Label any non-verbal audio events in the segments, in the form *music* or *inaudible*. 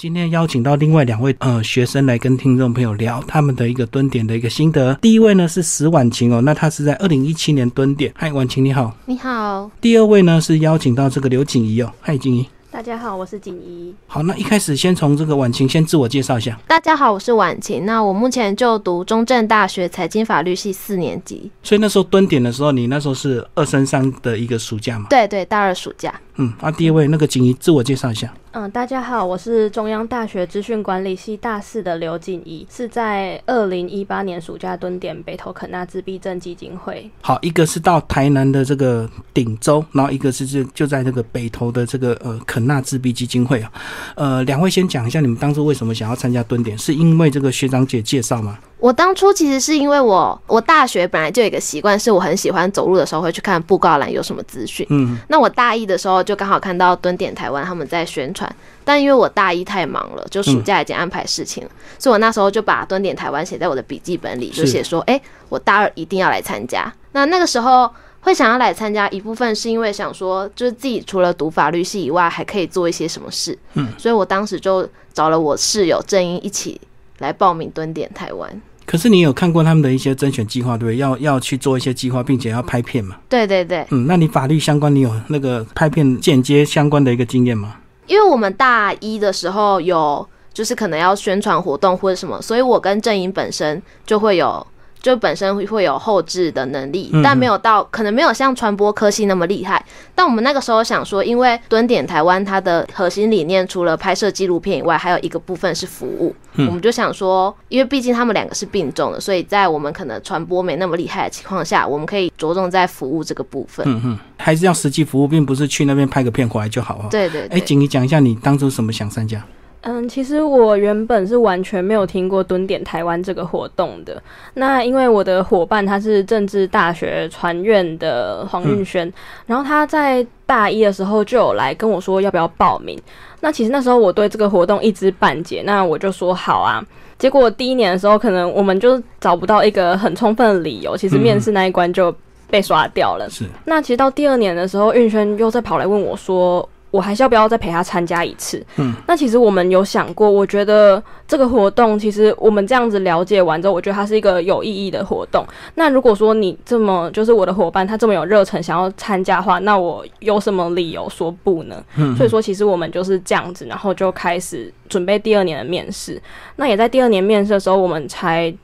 今天邀请到另外两位呃学生来跟听众朋友聊他们的一个蹲点的一个心得。第一位呢是石婉晴哦，那她是在二零一七年蹲点。嗨，婉晴你好。你好，第二位呢是邀请到这个刘景怡哦。嗨，景怡。大家好，我是锦怡。好，那一开始先从这个婉晴先自我介绍一下。大家好，我是婉晴。那我目前就读中正大学财经法律系四年级。所以那时候蹲点的时候，你那时候是二升三的一个暑假嘛？对对，大二暑假。嗯，啊，第一位那个锦怡自我介绍一下。嗯，大家好，我是中央大学资讯管理系大四的刘锦怡，是在二零一八年暑假蹲点北投肯纳自闭症基金会。好，一个是到台南的这个顶州，然后一个是就就在这个北投的这个呃肯纳自闭基金会啊。呃，两位先讲一下你们当初为什么想要参加蹲点，是因为这个学长姐介绍吗？我当初其实是因为我我大学本来就有一个习惯，是我很喜欢走路的时候会去看布告栏有什么资讯。嗯，那我大一的时候就刚好看到蹲点台湾他们在宣传，但因为我大一太忙了，就暑假已经安排事情了，所以我那时候就把蹲点台湾写在我的笔记本里，就写说，哎，我大二一定要来参加。那那个时候会想要来参加，一部分是因为想说，就是自己除了读法律系以外，还可以做一些什么事。嗯，所以我当时就找了我室友郑英一起来报名蹲点台湾。可是你有看过他们的一些甄选计划，对不对？要要去做一些计划，并且要拍片嘛？对对对。嗯，那你法律相关，你有那个拍片间接相关的一个经验吗？因为我们大一的时候有，就是可能要宣传活动或者什么，所以我跟郑颖本身就会有。就本身会有后置的能力，但没有到可能没有像传播科系那么厉害。但我们那个时候想说，因为蹲点台湾它的核心理念除了拍摄纪录片以外，还有一个部分是服务。我们就想说，因为毕竟他们两个是并重的，所以在我们可能传播没那么厉害的情况下，我们可以着重在服务这个部分。嗯哼，还是要实际服务，并不是去那边拍个片回来就好啊。对对。哎，景，你讲一下你当初什么想参加？嗯，其实我原本是完全没有听过蹲点台湾这个活动的。那因为我的伙伴他是政治大学传院的黄运轩，然后他在大一的时候就有来跟我说要不要报名。那其实那时候我对这个活动一知半解，那我就说好啊。结果第一年的时候，可能我们就找不到一个很充分的理由，其实面试那一关就被刷掉了。是。那其实到第二年的时候，运轩又再跑来问我说。我还是要不要再陪他参加一次？嗯，那其实我们有想过，我觉得这个活动其实我们这样子了解完之后，我觉得它是一个有意义的活动。那如果说你这么就是我的伙伴，他这么有热忱想要参加的话，那我有什么理由说不呢？嗯，所以说其实我们就是这样子，然后就开始准备第二年的面试。那也在第二年面试的时候，我们才。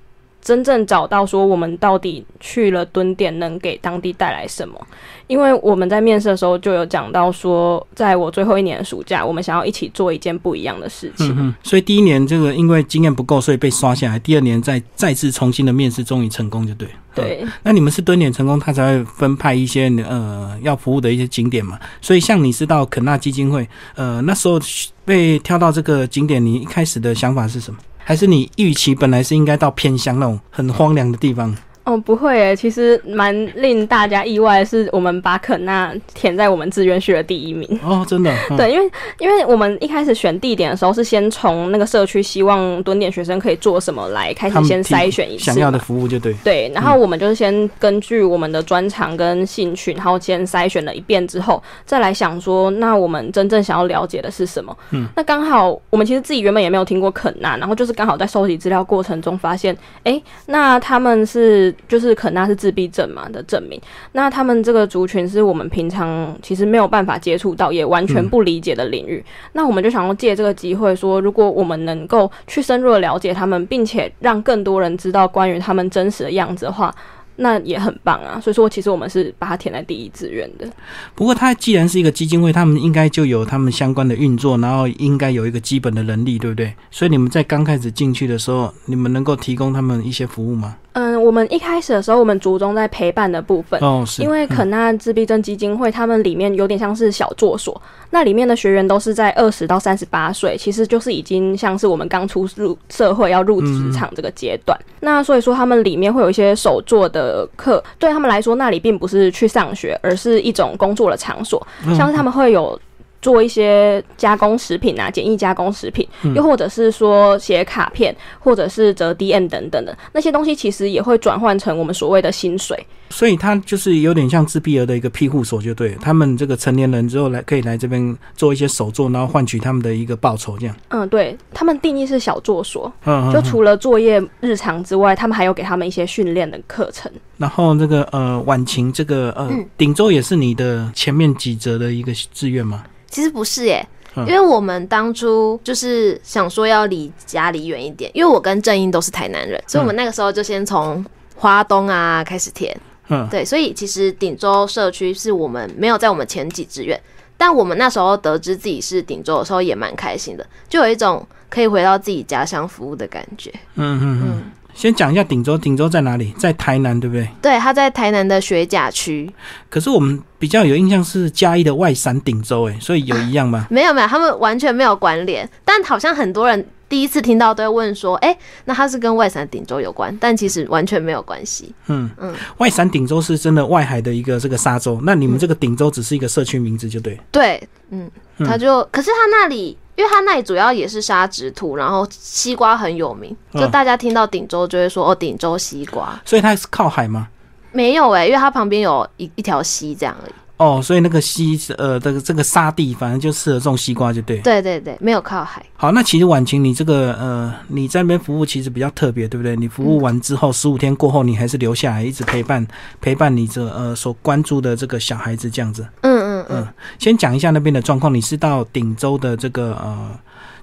真正找到说我们到底去了蹲点能给当地带来什么？因为我们在面试的时候就有讲到说，在我最后一年的暑假，我们想要一起做一件不一样的事情。嗯所以第一年这个因为经验不够，所以被刷下来。第二年再再次重新的面试，终于成功就对。对。那你们是蹲点成功，他才会分派一些呃要服务的一些景点嘛？所以像你是到肯纳基金会，呃那时候被挑到这个景点，你一开始的想法是什么？还是你预期本来是应该到偏乡那种很荒凉的地方？哦，不会诶，其实蛮令大家意外的是，我们把肯纳填在我们志愿序的第一名。哦，真的？*laughs* 对，因为因为我们一开始选地点的时候，是先从那个社区希望蹲点学生可以做什么来开始先筛选一次想要的服务就对。对，然后我们就是先根据我们的专长跟兴趣，然后先筛选了一遍之后，再来想说，那我们真正想要了解的是什么？嗯，那刚好我们其实自己原本也没有听过肯纳，然后就是刚好在收集资料过程中发现，哎，那他们是。就是肯纳是自闭症嘛的证明，那他们这个族群是我们平常其实没有办法接触到，也完全不理解的领域。那我们就想要借这个机会说，如果我们能够去深入的了解他们，并且让更多人知道关于他们真实的样子的话。那也很棒啊，所以说其实我们是把它填在第一志愿的。不过它既然是一个基金会，他们应该就有他们相关的运作，然后应该有一个基本的能力，对不对？所以你们在刚开始进去的时候，你们能够提供他们一些服务吗？嗯，我们一开始的时候，我们着重在陪伴的部分哦，是因为肯纳自闭症基金会他们里面有点像是小作所，那里面的学员都是在二十到三十八岁，其实就是已经像是我们刚出入社会要入职场这个阶段。那所以说他们里面会有一些手作的课，对他们来说，那里并不是去上学，而是一种工作的场所，像是他们会有。做一些加工食品啊，简易加工食品，又或者是说写卡片，或者是折 DM 等等的那些东西，其实也会转换成我们所谓的薪水。所以它就是有点像自闭儿的一个庇护所，就对他们这个成年人之后来可以来这边做一些手作，然后换取他们的一个报酬，这样。嗯，对他们定义是小作所，嗯，就除了作业日常之外，他们还有给他们一些训练的课程。然后那个呃，晚晴这个呃，顶周也是你的前面几折的一个志愿吗？其实不是耶，因为我们当初就是想说要离家里远一点，因为我跟正英都是台南人，所以我们那个时候就先从花东啊开始填。嗯，对，所以其实顶州社区是我们没有在我们前几志愿，但我们那时候得知自己是顶州的时候也蛮开心的，就有一种可以回到自己家乡服务的感觉。嗯嗯嗯。先讲一下顶州，顶州在哪里？在台南，对不对？对，它在台南的学甲区。可是我们比较有印象是嘉义的外山顶州，哎，所以有一样吗？没有没有，他们完全没有关联。但好像很多人第一次听到都会问说，哎，那它是跟外山顶洲有关？但其实完全没有关系。嗯嗯，外山顶洲是真的外海的一个这个沙洲，那你们这个顶洲只是一个社区名字，就对。对，嗯，他就可是他那里。因为它那里主要也是沙质土，然后西瓜很有名，就大家听到顶洲就会说哦，顶洲西瓜。所以它是靠海吗？没有哎，因为它旁边有一一条溪这样而已。哦，所以那个西呃，这个这个沙地，反正就适合种西瓜，就对。对对对，没有靠海。好，那其实婉晴，你这个呃，你在那边服务其实比较特别，对不对？你服务完之后，十五天过后，你还是留下来一直陪伴陪伴你这呃所关注的这个小孩子这样子。嗯嗯嗯。先讲一下那边的状况，你是到顶州的这个呃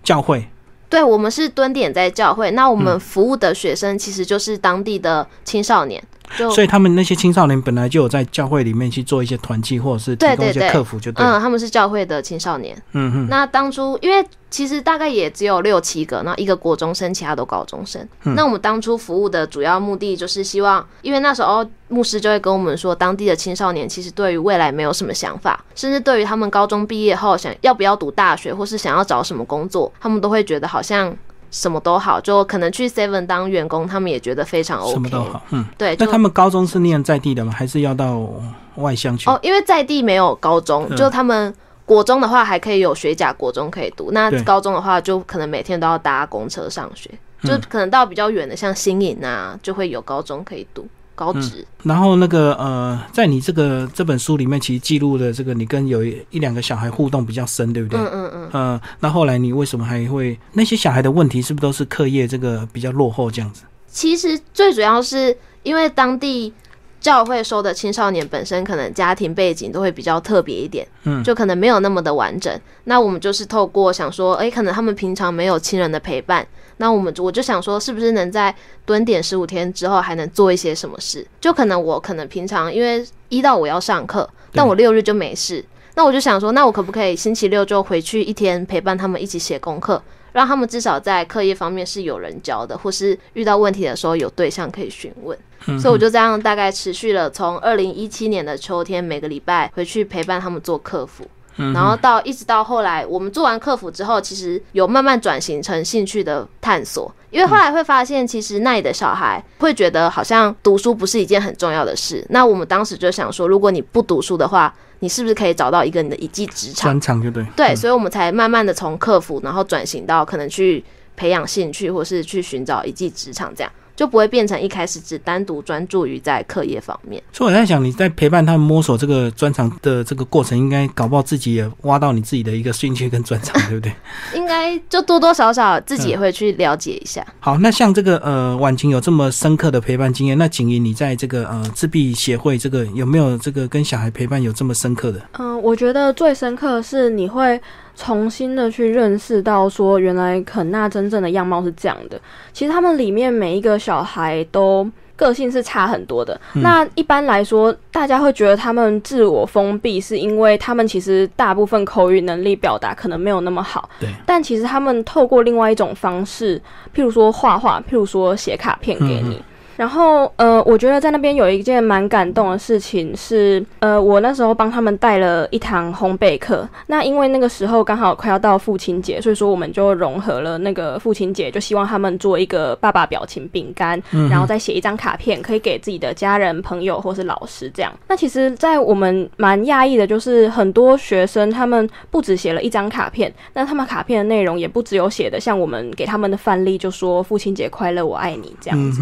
教会。对，我们是蹲点在教会，那我们服务的学生其实就是当地的青少年，就所以他们那些青少年本来就有在教会里面去做一些团契或者是提供一些客服，就对，嗯，他们是教会的青少年，嗯哼，那当初因为。其实大概也只有六七个，那一个国中生，其他都高中生。那我们当初服务的主要目的就是希望，因为那时候牧师就会跟我们说，当地的青少年其实对于未来没有什么想法，甚至对于他们高中毕业后想要不要读大学，或是想要找什么工作，他们都会觉得好像什么都好，就可能去 Seven 当员工，他们也觉得非常 OK。什么都好，嗯，对。那他们高中是念在地的吗？还是要到外乡去？哦，因为在地没有高中，就他们。国中的话还可以有学甲国中可以读，那高中的话就可能每天都要搭公车上学，就可能到比较远的像新营啊，就会有高中可以读高职。然后那个呃，在你这个这本书里面，其实记录的这个你跟有一一两个小孩互动比较深，对不对？嗯嗯嗯。呃，那后来你为什么还会那些小孩的问题是不是都是课业这个比较落后这样子？其实最主要是因为当地。教会收的青少年本身可能家庭背景都会比较特别一点，嗯，就可能没有那么的完整。那我们就是透过想说，哎，可能他们平常没有亲人的陪伴，那我们我就想说，是不是能在蹲点十五天之后还能做一些什么事？就可能我可能平常因为一到五要上课，但我六日就没事，那我就想说，那我可不可以星期六就回去一天陪伴他们一起写功课，让他们至少在课业方面是有人教的，或是遇到问题的时候有对象可以询问。所以我就这样大概持续了，从二零一七年的秋天，每个礼拜回去陪伴他们做客服，然后到一直到后来，我们做完客服之后，其实有慢慢转型成兴趣的探索，因为后来会发现，其实那里的小孩会觉得好像读书不是一件很重要的事。那我们当时就想说，如果你不读书的话，你是不是可以找到一个你的一技之长？专长就对。对，所以我们才慢慢的从客服，然后转型到可能去培养兴趣，或是去寻找一技之长这样。就不会变成一开始只单独专注于在课业方面。所以我在想，你在陪伴他们摸索这个专长的这个过程，应该搞不好自己也挖到你自己的一个兴趣跟专长，对不对？*laughs* 应该就多多少少自己也会去了解一下。好，那像这个呃，婉晴有这么深刻的陪伴经验，那景怡你在这个呃自闭协会这个有没有这个跟小孩陪伴有这么深刻的？嗯，我觉得最深刻的是你会。重新的去认识到，说原来肯纳真正的样貌是这样的。其实他们里面每一个小孩都个性是差很多的。那一般来说，大家会觉得他们自我封闭，是因为他们其实大部分口语能力表达可能没有那么好。对。但其实他们透过另外一种方式，譬如说画画，譬如说写卡片给你。然后呃，我觉得在那边有一件蛮感动的事情是，呃，我那时候帮他们带了一堂烘焙课。那因为那个时候刚好快要到父亲节，所以说我们就融合了那个父亲节，就希望他们做一个爸爸表情饼干，然后再写一张卡片，可以给自己的家人、朋友或是老师这样。那其实，在我们蛮讶异的，就是很多学生他们不只写了一张卡片，那他们卡片的内容也不只有写的像我们给他们的范例，就说父亲节快乐，我爱你这样子。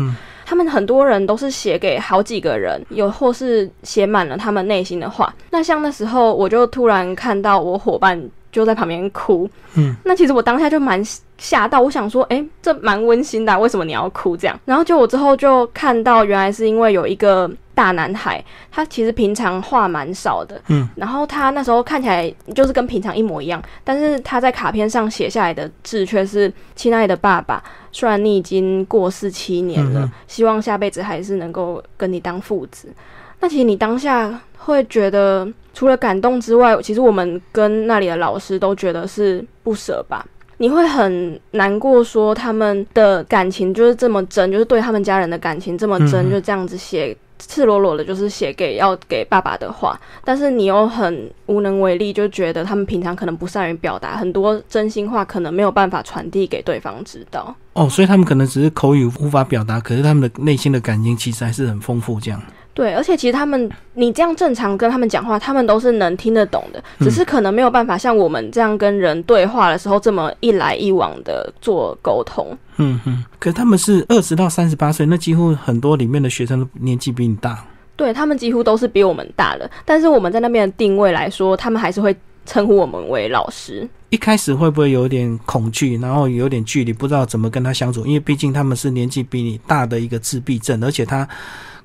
他们很多人都是写给好几个人，有或是写满了他们内心的话。那像那时候，我就突然看到我伙伴就在旁边哭，嗯，那其实我当下就蛮吓到，我想说，哎，这蛮温馨的，为什么你要哭这样？然后就我之后就看到，原来是因为有一个。大男孩，他其实平常话蛮少的，嗯，然后他那时候看起来就是跟平常一模一样，但是他在卡片上写下来的字却是“亲爱的爸爸，虽然你已经过世七年了，希望下辈子还是能够跟你当父子。”那其实你当下会觉得，除了感动之外，其实我们跟那里的老师都觉得是不舍吧？你会很难过，说他们的感情就是这么真，就是对他们家人的感情这么真，就这样子写。赤裸裸的，就是写给要给爸爸的话，但是你又很无能为力，就觉得他们平常可能不善于表达，很多真心话可能没有办法传递给对方知道。哦，所以他们可能只是口语无法表达，可是他们的内心的感情其实还是很丰富，这样。对，而且其实他们，你这样正常跟他们讲话，他们都是能听得懂的，只是可能没有办法像我们这样跟人对话的时候这么一来一往的做沟通。嗯哼，可是他们是二十到三十八岁，那几乎很多里面的学生都年纪比你大。对他们几乎都是比我们大的，但是我们在那边的定位来说，他们还是会称呼我们为老师。一开始会不会有点恐惧，然后有点距离，不知道怎么跟他相处？因为毕竟他们是年纪比你大的一个自闭症，而且他。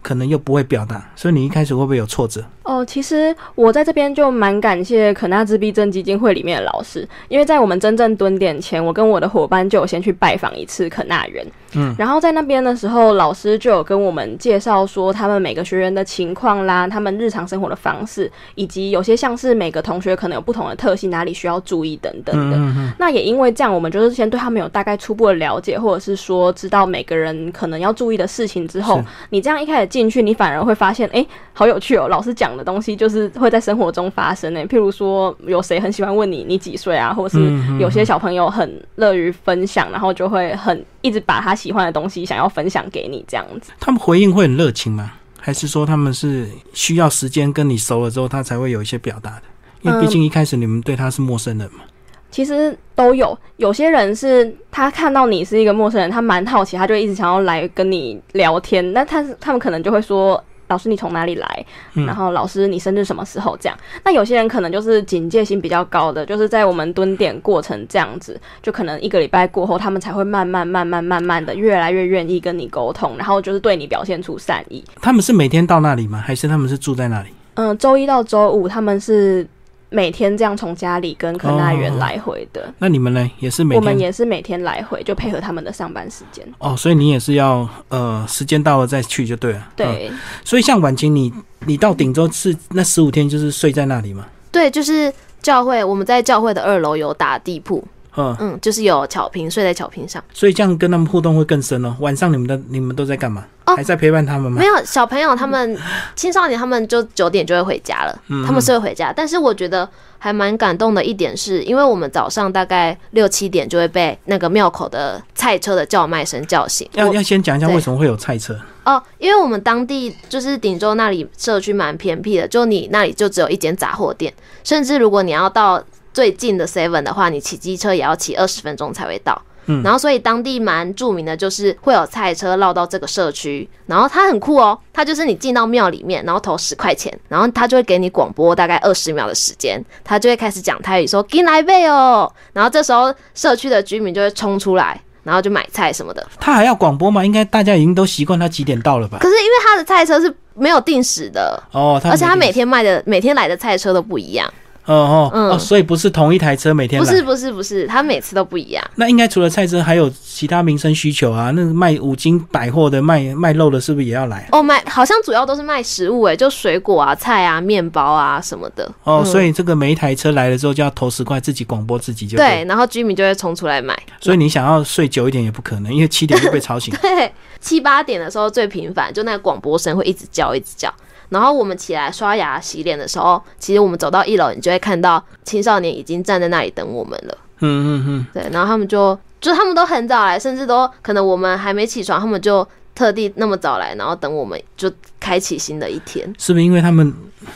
可能又不会表达，所以你一开始会不会有挫折？哦，其实我在这边就蛮感谢可纳自闭症基金会里面的老师，因为在我们真正蹲点前，我跟我的伙伴就有先去拜访一次可纳人。嗯，然后在那边的时候，老师就有跟我们介绍说他们每个学员的情况啦，他们日常生活的方式，以及有些像是每个同学可能有不同的特性，哪里需要注意等等的。那也因为这样，我们就是先对他们有大概初步的了解，或者是说知道每个人可能要注意的事情之后，你这样一开始。进去，你反而会发现，哎，好有趣哦！老师讲的东西就是会在生活中发生呢。譬如说，有谁很喜欢问你你几岁啊，或者是有些小朋友很乐于分享，然后就会很一直把他喜欢的东西想要分享给你这样子。他们回应会很热情吗？还是说他们是需要时间跟你熟了之后，他才会有一些表达的？因为毕竟一开始你们对他是陌生人嘛。其实都有，有些人是他看到你是一个陌生人，他蛮好奇，他就一直想要来跟你聊天。那他他们可能就会说：“老师，你从哪里来？”然后“老师，你生日什么时候？”这样。那有些人可能就是警戒心比较高的，就是在我们蹲点过程这样子，就可能一个礼拜过后，他们才会慢慢慢慢慢慢的越来越愿意跟你沟通，然后就是对你表现出善意。他们是每天到那里吗？还是他们是住在那里？嗯，周一到周五他们是。每天这样从家里跟可纳园来回的，那你们呢？也是每我们也是每天来回，就配合他们的上班时间。哦，所以你也是要呃，时间到了再去就对了。对，所以像婉晴，你你到顶州是那十五天就是睡在那里吗？对，就是教会，我们在教会的二楼有打地铺。嗯嗯，就是有草坪，睡在草坪上，所以这样跟他们互动会更深哦。晚上你们的你们都在干嘛？还在陪伴他们吗？没有，小朋友他们青少年他们就九点就会回家了，他们是会回家。但是我觉得还蛮感动的一点是，因为我们早上大概六七点就会被那个庙口的菜车的叫卖声叫醒。要要先讲一下为什么会有菜车哦，因为我们当地就是顶州那里社区蛮偏僻的，就你那里就只有一间杂货店，甚至如果你要到。最近的 Seven 的话，你骑机车也要骑二十分钟才会到。嗯，然后所以当地蛮著名的就是会有菜车绕到这个社区，然后它很酷哦，它就是你进到庙里面，然后投十块钱，然后它就会给你广播大概二十秒的时间，它就会开始讲泰语说进来呗哦，然后这时候社区的居民就会冲出来，然后就买菜什么的。他还要广播吗？应该大家已经都习惯他几点到了吧？可是因为他的菜车是没有定时的哦，而且他每天卖的每天来的菜车都不一样。哦哦哦，所以不是同一台车每天不是不是不是，它每次都不一样。那应该除了菜车，还有其他民生需求啊？那卖五金百货的、卖卖肉的，是不是也要来？哦，卖好像主要都是卖食物，哎，就水果啊、菜啊、面包啊什么的。哦，所以这个每一台车来了之后，就要投十块，自己广播自己就对，然后居民就会冲出来买。所以你想要睡久一点也不可能，因为七点就被吵醒。*laughs* 对，七八点的时候最频繁，就那个广播声会一直叫，一直叫。然后我们起来刷牙、洗脸的时候，其实我们走到一楼，你就会看到青少年已经站在那里等我们了。嗯嗯嗯。对，然后他们就就他们都很早来，甚至都可能我们还没起床，他们就特地那么早来，然后等我们就开启新的一天。是不是因为他们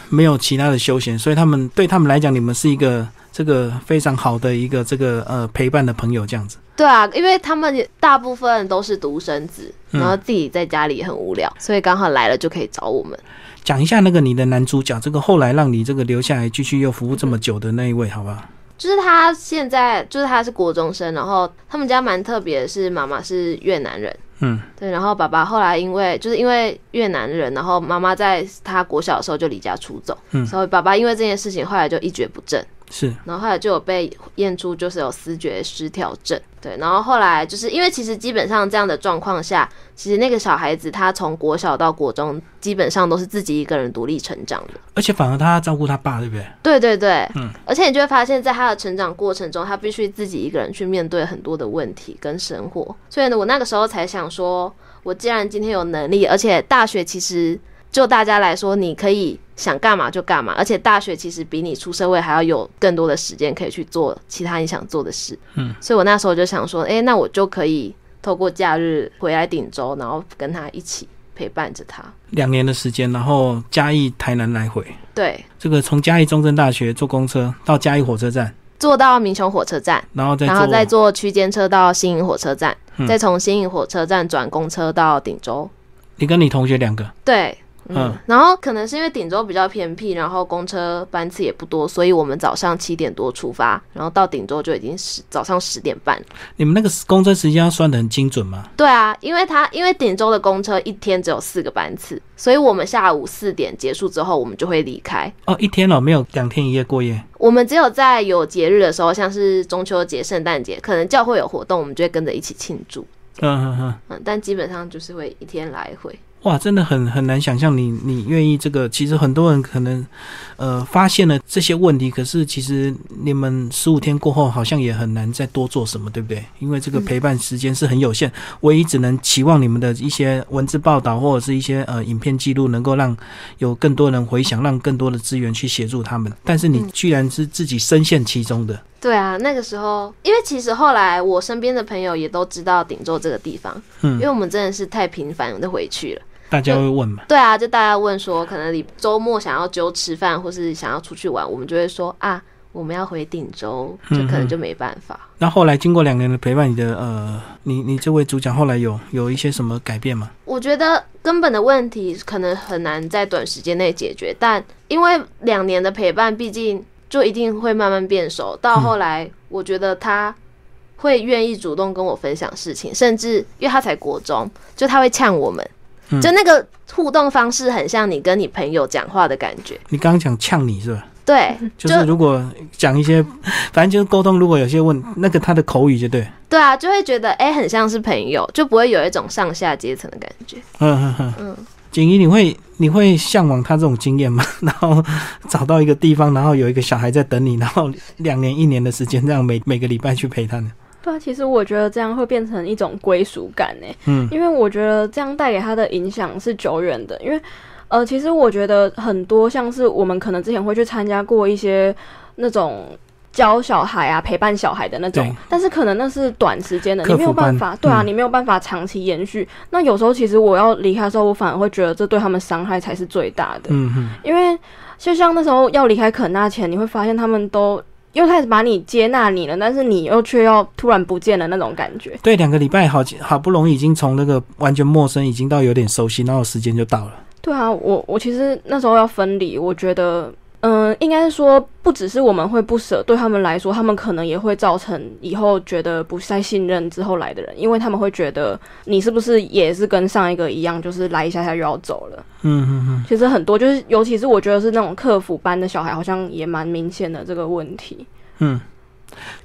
没有其他的休闲，所以他们对他们来讲，你们是一个这个非常好的一个这个呃陪伴的朋友这样子？对啊，因为他们大部分都是独生子，然后自己在家里很无聊，所以刚好来了就可以找我们。讲一下那个你的男主角，这个后来让你这个留下来继续又服务这么久的那一位，好不好？就是他现在就是他是国中生，然后他们家蛮特别的是妈妈是越南人，嗯，对，然后爸爸后来因为就是因为越南人，然后妈妈在他国小的时候就离家出走，嗯，所以爸爸因为这件事情后来就一蹶不振。是，然后后来就有被验出就是有思觉失调症，对，然后后来就是因为其实基本上这样的状况下，其实那个小孩子他从国小到国中基本上都是自己一个人独立成长的，而且反而他照顾他爸，对不对？对对对，嗯，而且你就会发现在他的成长过程中，他必须自己一个人去面对很多的问题跟生活，所以呢，我那个时候才想说，我既然今天有能力，而且大学其实。就大家来说，你可以想干嘛就干嘛，而且大学其实比你出社会还要有更多的时间可以去做其他你想做的事。嗯，所以我那时候就想说，哎，那我就可以透过假日回来顶州，然后跟他一起陪伴着他。两年的时间，然后嘉义、台南来回。对，这个从嘉义中正大学坐公车到嘉义火车站，坐到民雄火车站，然后再然后再坐区间车到新营火车站，再从新营火车站转公车到顶州。你跟你同学两个？对。嗯，然后可能是因为顶州比较偏僻，然后公车班次也不多，所以我们早上七点多出发，然后到顶州就已经十早上十点半。你们那个公车时间要算的很精准吗？对啊，因为它因为顶州的公车一天只有四个班次，所以我们下午四点结束之后，我们就会离开。哦，一天哦，没有两天一夜过夜。我们只有在有节日的时候，像是中秋节、圣诞节，可能教会有活动，我们就会跟着一起庆祝。嗯嗯嗯嗯，但基本上就是会一天来回。哇，真的很很难想象你你愿意这个。其实很多人可能，呃，发现了这些问题，可是其实你们十五天过后，好像也很难再多做什么，对不对？因为这个陪伴时间是很有限，唯一只能期望你们的一些文字报道或者是一些呃影片记录，能够让有更多人回想，让更多的资源去协助他们。但是你居然是自己深陷其中的。对啊，那个时候，因为其实后来我身边的朋友也都知道顶州这个地方，嗯，因为我们真的是太频繁的回去了。大家会问嘛？对啊，就大家问说，可能你周末想要揪吃饭，或是想要出去玩，我们就会说啊，我们要回定州，就可能就没办法。那后来经过两年的陪伴，你的呃，你你这位主讲后来有有一些什么改变吗？我觉得根本的问题可能很难在短时间内解决，但因为两年的陪伴，毕竟就一定会慢慢变熟。到后来，我觉得他会愿意主动跟我分享事情，甚至因为他才国中，就他会呛我们。就那个互动方式很像你跟你朋友讲话的感觉。你刚刚讲呛你是吧？对，就是如果讲一些，反正就是沟通，如果有些问那个他的口语就对。对啊，就会觉得哎，很像是朋友，就不会有一种上下阶层的感觉。嗯嗯嗯嗯。锦怡，你会你会向往他这种经验吗？*laughs* 然后找到一个地方，然后有一个小孩在等你，然后两年一年的时间，这样每每个礼拜去陪他呢？对啊，其实我觉得这样会变成一种归属感呢。嗯，因为我觉得这样带给他的影响是久远的。因为，呃，其实我觉得很多像是我们可能之前会去参加过一些那种教小孩啊、陪伴小孩的那种，但是可能那是短时间的，你没有办法。对啊，你没有办法长期延续。那有时候其实我要离开的时候，我反而会觉得这对他们伤害才是最大的。嗯哼，因为就像那时候要离开肯纳前，你会发现他们都。又开始把你接纳你了，但是你又却又突然不见了那种感觉。对，两个礼拜好好不容易已经从那个完全陌生，已经到有点熟悉，然后时间就到了。对啊，我我其实那时候要分离，我觉得嗯，应该是说，不只是我们会不舍，对他们来说，他们可能也会造成以后觉得不再信任之后来的人，因为他们会觉得你是不是也是跟上一个一样，就是来一下下又要走了。嗯嗯嗯。其实很多就是，尤其是我觉得是那种客服班的小孩，好像也蛮明显的这个问题。嗯。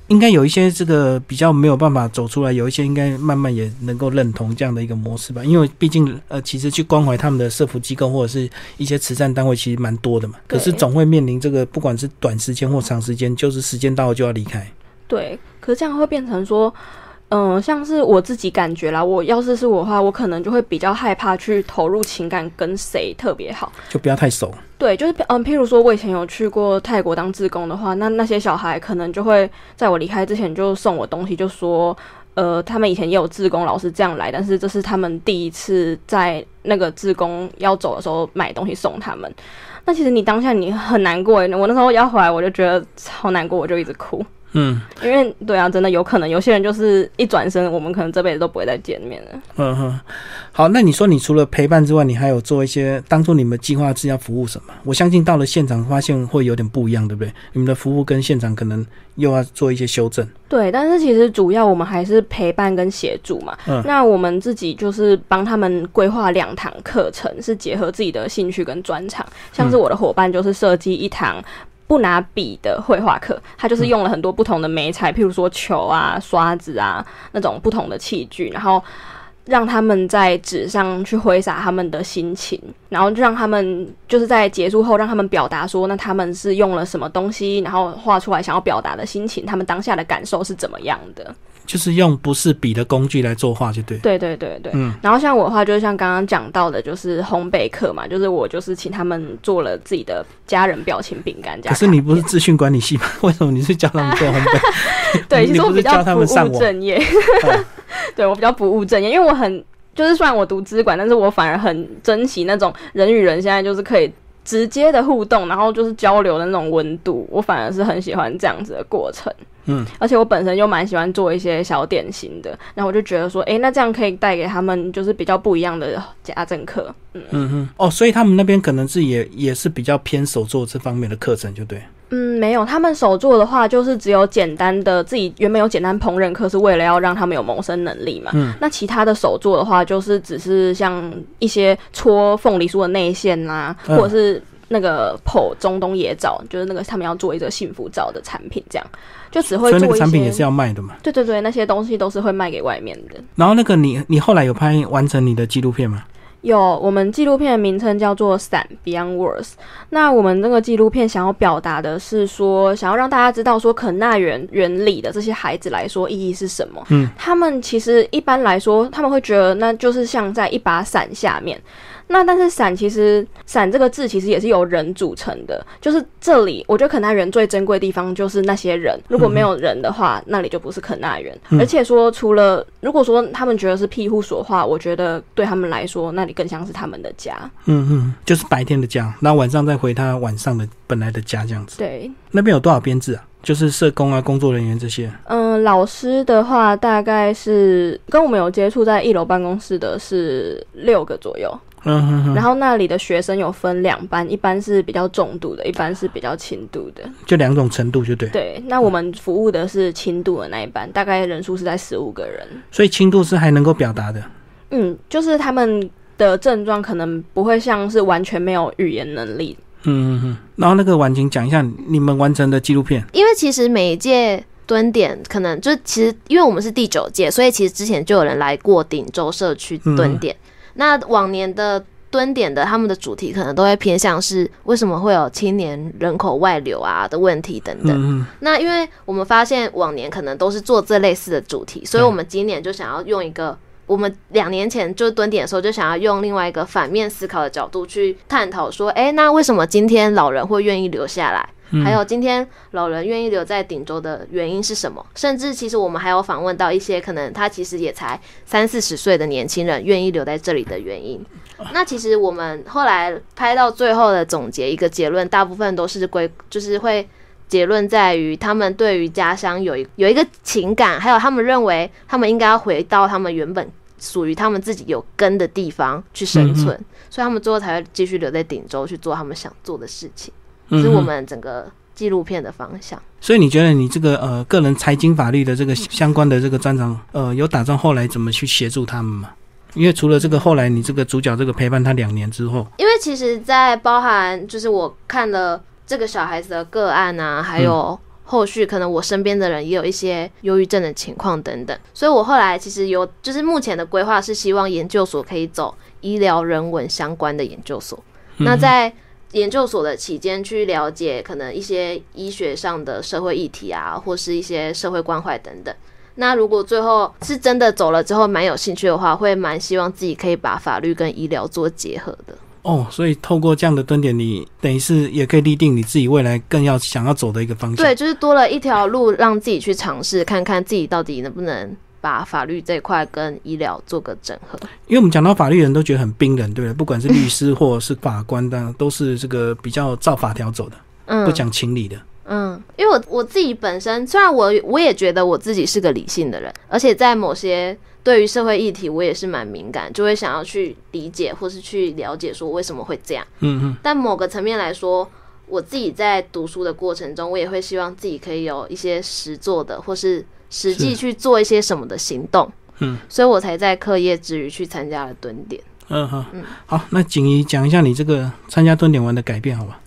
应该有一些这个比较没有办法走出来，有一些应该慢慢也能够认同这样的一个模式吧。因为毕竟呃，其实去关怀他们的社福机构或者是一些慈善单位，其实蛮多的嘛。可是总会面临这个，不管是短时间或长时间，就是时间到了就要离开。对，可是这样会变成说。嗯，像是我自己感觉啦，我要是是我的话，我可能就会比较害怕去投入情感跟谁特别好，就不要太熟。对，就是嗯，譬如说我以前有去过泰国当志工的话，那那些小孩可能就会在我离开之前就送我东西，就说呃，他们以前也有志工老师这样来，但是这是他们第一次在那个志工要走的时候买东西送他们。那其实你当下你很难过我那时候要回来，我就觉得超难过，我就一直哭。嗯，因为对啊，真的有可能有些人就是一转身，我们可能这辈子都不会再见面了。嗯哼，好，那你说你除了陪伴之外，你还有做一些当初你们计划是要服务什么？我相信到了现场发现会有点不一样，对不对？你们的服务跟现场可能又要做一些修正。对，但是其实主要我们还是陪伴跟协助嘛。嗯，那我们自己就是帮他们规划两堂课程，是结合自己的兴趣跟专长。像是我的伙伴就是设计一堂。不拿笔的绘画课，他就是用了很多不同的媒材，譬如说球啊、刷子啊那种不同的器具，然后让他们在纸上去挥洒他们的心情，然后让他们就是在结束后让他们表达说，那他们是用了什么东西，然后画出来想要表达的心情，他们当下的感受是怎么样的。就是用不是笔的工具来作画，就对。对对对对，嗯。然后像我的话，就是像刚刚讲到的，就是烘焙课嘛，就是我就是请他们做了自己的家人表情饼干。可是你不是资讯管理系吗？*laughs* 为什么你是教他们做烘焙？*laughs* 对，*laughs* 其实我比较不务正业。对我比较不务正业，因为我很就是虽然我读资管，但是我反而很珍惜那种人与人现在就是可以直接的互动，然后就是交流的那种温度，我反而是很喜欢这样子的过程。嗯，而且我本身就蛮喜欢做一些小点心的，然后我就觉得说，哎，那这样可以带给他们就是比较不一样的家政课。嗯嗯嗯，哦，所以他们那边可能是也也是比较偏手做这方面的课程，就对。嗯，没有，他们手做的话就是只有简单的自己原本有简单烹饪课，是为了要让他们有谋生能力嘛。嗯，那其他的手做的话，就是只是像一些搓凤梨酥的内馅啊，或者是。那个破中东野照，就是那个他们要做一个幸福照的产品，这样就只会做一些产品也是要卖的嘛。对对对，那些东西都是会卖给外面的。然后那个你你后来有拍完成你的纪录片吗？有，我们纪录片的名称叫做《伞 Beyond Words》。那我们这个纪录片想要表达的是说，想要让大家知道说，肯纳原原理的这些孩子来说意义是什么。嗯，他们其实一般来说，他们会觉得那就是像在一把伞下面。那但是伞其实伞这个字其实也是由人组成的，就是这里我觉得肯纳园最珍贵的地方就是那些人，如果没有人的话，那里就不是肯纳园。而且说除了如果说他们觉得是庇护所的话，我觉得对他们来说那里更像是他们的家。嗯嗯，就是白天的家，那晚上再回他晚上的本来的家这样子。对，那边有多少编制啊？就是社工啊，工作人员这些。嗯，老师的话大概是跟我们有接触在一楼办公室的是六个左右。嗯，然后那里的学生有分两班，一般是比较重度的，一般是比较轻度的，就两种程度就对。对，那我们服务的是轻度的那一班，大概人数是在十五个人。所以轻度是还能够表达的。嗯，就是他们的症状可能不会像是完全没有语言能力。嗯嗯嗯。然后那个婉晴讲一下你们完成的纪录片，因为其实每一届蹲点可能就其实因为我们是第九届，所以其实之前就有人来过顶州社区蹲点。那往年的蹲点的他们的主题可能都会偏向是为什么会有青年人口外流啊的问题等等。那因为我们发现往年可能都是做这类似的主题，所以我们今年就想要用一个我们两年前就是蹲点的时候就想要用另外一个反面思考的角度去探讨说，哎，那为什么今天老人会愿意留下来？还有今天老人愿意留在顶州的原因是什么？甚至其实我们还有访问到一些可能他其实也才三四十岁的年轻人愿意留在这里的原因。那其实我们后来拍到最后的总结一个结论，大部分都是归就是会结论在于他们对于家乡有一有一个情感，还有他们认为他们应该要回到他们原本属于他们自己有根的地方去生存，所以他们最后才会继续留在顶州去做他们想做的事情。是我们整个纪录片的方向。所以你觉得你这个呃个人财经法律的这个相关的这个专长，呃，有打算后来怎么去协助他们吗？因为除了这个，后来你这个主角这个陪伴他两年之后，因为其实，在包含就是我看了这个小孩子的个案啊，还有后续可能我身边的人也有一些忧郁症的情况等等，所以我后来其实有就是目前的规划是希望研究所可以走医疗人文相关的研究所。那在研究所的期间去了解可能一些医学上的社会议题啊，或是一些社会关怀等等。那如果最后是真的走了之后蛮有兴趣的话，会蛮希望自己可以把法律跟医疗做结合的。哦，所以透过这样的蹲点，你等于是也可以立定你自己未来更要想要走的一个方向。对，就是多了一条路，让自己去尝试，看看自己到底能不能把法律这块跟医疗做个整合。因为我们讲到法律人都觉得很冰冷，对不对？不管是律师或者是法官当然，都是这个比较照法条走的，嗯，不讲情理的。嗯，因为我我自己本身，虽然我我也觉得我自己是个理性的人，而且在某些对于社会议题，我也是蛮敏感，就会想要去理解或是去了解说为什么会这样。嗯嗯。但某个层面来说，我自己在读书的过程中，我也会希望自己可以有一些实做的，或是实际去做一些什么的行动。嗯。所以我才在课业之余去参加了蹲点。嗯。好，那锦怡讲一下你这个参加蹲点完的改变，好吧？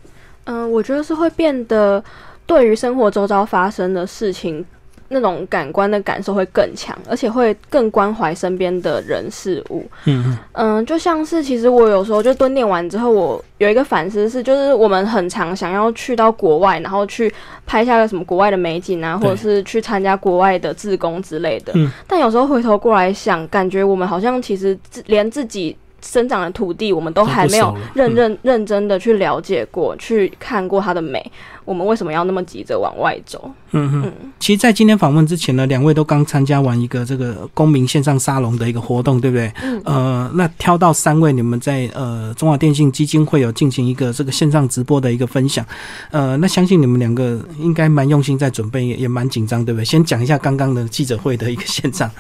嗯，我觉得是会变得。对于生活周遭发生的事情，那种感官的感受会更强，而且会更关怀身边的人事物。嗯嗯，就像是其实我有时候就蹲点完之后，我有一个反思是，就是我们很常想要去到国外，然后去拍下个什么国外的美景啊，或者是去参加国外的自工之类的。嗯，但有时候回头过来想，感觉我们好像其实连自己。生长的土地，我们都还没有认认认真的去了解过，去看过它的美。我们为什么要那么急着往外走？嗯嗯，其实，在今天访问之前呢，两位都刚参加完一个这个公民线上沙龙的一个活动，对不对？嗯。呃，那挑到三位，你们在呃中华电信基金会有进行一个这个线上直播的一个分享。呃，那相信你们两个应该蛮用心在准备，也也蛮紧张，对不对？先讲一下刚刚的记者会的一个现场。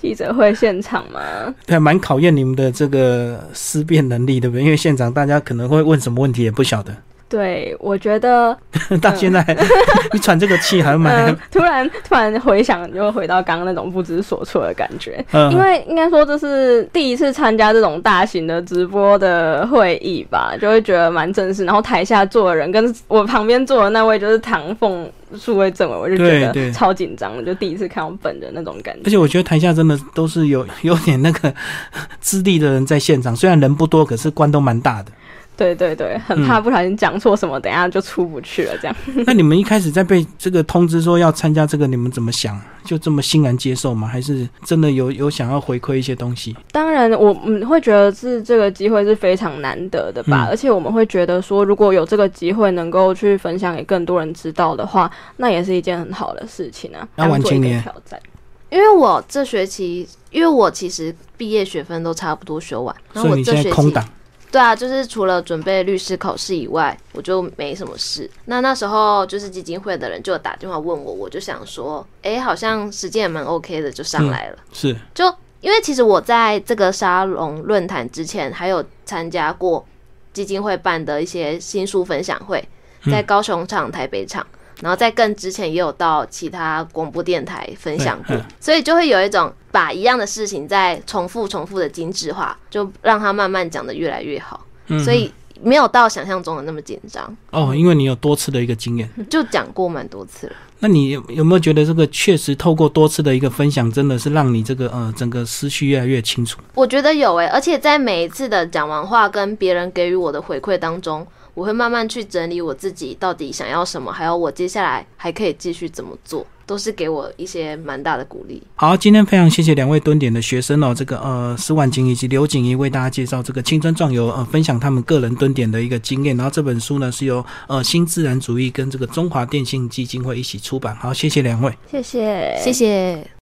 记者会现场吗？对，蛮考验你们的这个思辨能力，对不对？因为现场大家可能会问什么问题也不晓得。对，我觉得 *laughs* 到现在你喘这个气还蛮……突然突然回想，就回到刚刚那种不知所措的感觉。因为应该说这是第一次参加这种大型的直播的会议吧，就会觉得蛮正式。然后台下坐的人跟我旁边坐的那位就是唐凤数位政委，我就觉得超紧张，就第一次看我本人那种感觉。*laughs* 而且我觉得台下真的都是有有点那个 *laughs* 资历的人在现场，虽然人不多，可是官都蛮大的。对对对，很怕不小心讲错什么，等下就出不去了。这样。*laughs* 那你们一开始在被这个通知说要参加这个，你们怎么想？就这么欣然接受吗？还是真的有有想要回馈一些东西？当然，我们会觉得是这个机会是非常难得的吧。而且我们会觉得说，如果有这个机会能够去分享给更多人知道的话，那也是一件很好的事情啊。当做一个挑战。因为我这学期，因为我其实毕业学分都差不多修完，所以你现在空档。对啊，就是除了准备律师考试以外，我就没什么事。那那时候就是基金会的人就打电话问我，我就想说，哎，好像时间也蛮 OK 的，就上来了。是，就因为其实我在这个沙龙论坛之前，还有参加过基金会办的一些新书分享会，在高雄场、台北场。然后在更之前也有到其他广播电台分享过，所以就会有一种把一样的事情再重复、重复的精致化，就让它慢慢讲的越来越好。所以没有到想象中的那么紧张哦，因为你有多次的一个经验，就讲过蛮多次了。那你有没有觉得这个确实透过多次的一个分享，真的是让你这个呃整个思绪越来越清楚？我觉得有诶，而且在每一次的讲完话跟别人给予我的回馈当中。我会慢慢去整理我自己到底想要什么，还有我接下来还可以继续怎么做，都是给我一些蛮大的鼓励。好，今天非常谢谢两位蹲点的学生哦，这个呃施婉晴以及刘景怡为大家介绍这个青春壮游，呃分享他们个人蹲点的一个经验。然后这本书呢是由呃新自然主义跟这个中华电信基金会一起出版。好，谢谢两位，谢谢，谢谢。